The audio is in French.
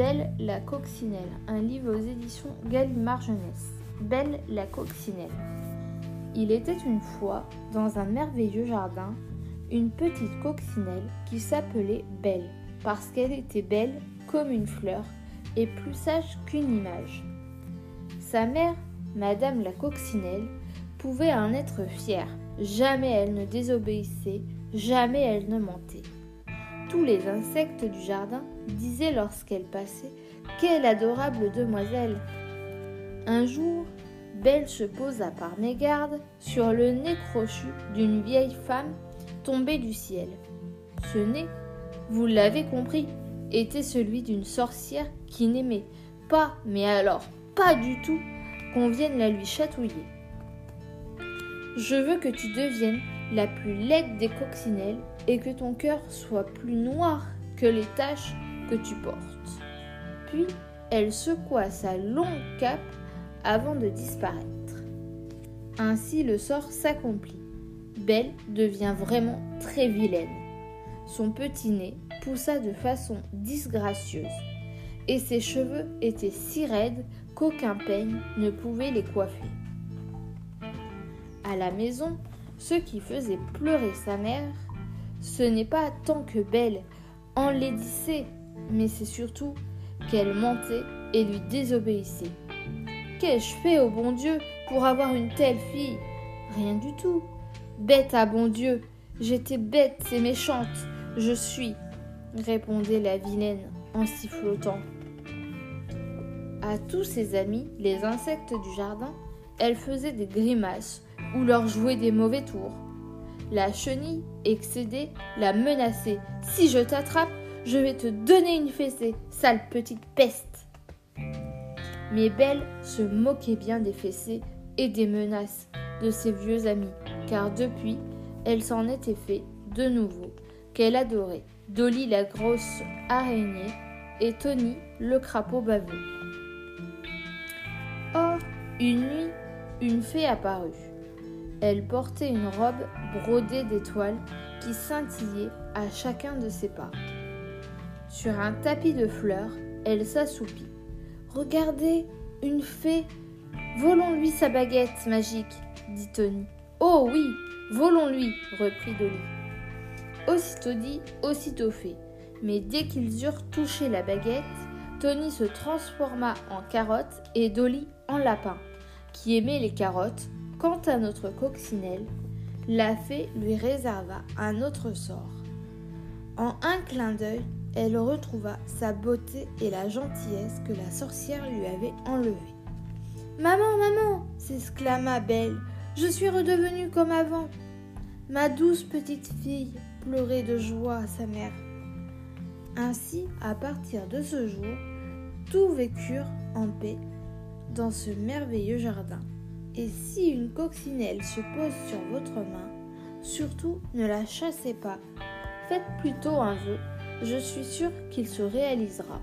Belle la coccinelle, un livre aux éditions Gallimard Jeunesse. Belle la coccinelle. Il était une fois, dans un merveilleux jardin, une petite coccinelle qui s'appelait Belle, parce qu'elle était belle comme une fleur et plus sage qu'une image. Sa mère, Madame la coccinelle, pouvait en être fière. Jamais elle ne désobéissait, jamais elle ne mentait. Tous les insectes du jardin disaient lorsqu'elle passait Quelle adorable demoiselle Un jour, Belle se posa par mégarde sur le nez crochu d'une vieille femme tombée du ciel. Ce nez, vous l'avez compris, était celui d'une sorcière qui n'aimait pas, mais alors pas du tout, qu'on vienne la lui chatouiller. Je veux que tu deviennes la plus laide des coccinelles et que ton cœur soit plus noir que les taches que tu portes. Puis elle secoua sa longue cape avant de disparaître. Ainsi le sort s'accomplit. Belle devient vraiment très vilaine. Son petit nez poussa de façon disgracieuse et ses cheveux étaient si raides qu'aucun peigne ne pouvait les coiffer. À la maison, ce qui faisait pleurer sa mère, ce n'est pas tant que Belle enlaidissait, mais c'est surtout qu'elle mentait et lui désobéissait. Qu'ai-je fait au bon Dieu pour avoir une telle fille? Rien du tout. Bête à bon Dieu, j'étais bête et méchante, je suis, répondait la vilaine en sifflotant. À tous ses amis, les insectes du jardin, elle faisait des grimaces ou leur jouait des mauvais tours. La chenille, excédée, la menaçait. Si je t'attrape, je vais te donner une fessée, sale petite peste. Mais Belle se moquait bien des fessées et des menaces de ses vieux amis, car depuis, elle s'en était fait de nouveau, qu'elle adorait, Dolly la grosse araignée et Tony le crapaud baveux. Or, une nuit, une fée apparut. Elle portait une robe brodée d'étoiles qui scintillaient à chacun de ses pas. Sur un tapis de fleurs, elle s'assoupit. Regardez, une fée Volons-lui sa baguette magique, dit Tony. Oh oui, volons-lui, reprit Dolly. Aussitôt dit, aussitôt fait. Mais dès qu'ils eurent touché la baguette, Tony se transforma en carotte et Dolly en lapin, qui aimait les carottes. Quant à notre coccinelle, la fée lui réserva un autre sort. En un clin d'œil, elle retrouva sa beauté et la gentillesse que la sorcière lui avait enlevée. Maman, maman s'exclama Belle, je suis redevenue comme avant. Ma douce petite fille pleurait de joie sa mère. Ainsi, à partir de ce jour, tous vécurent en paix dans ce merveilleux jardin. Et si une coccinelle se pose sur votre main, surtout ne la chassez pas. Faites plutôt un vœu, je suis sûre qu'il se réalisera.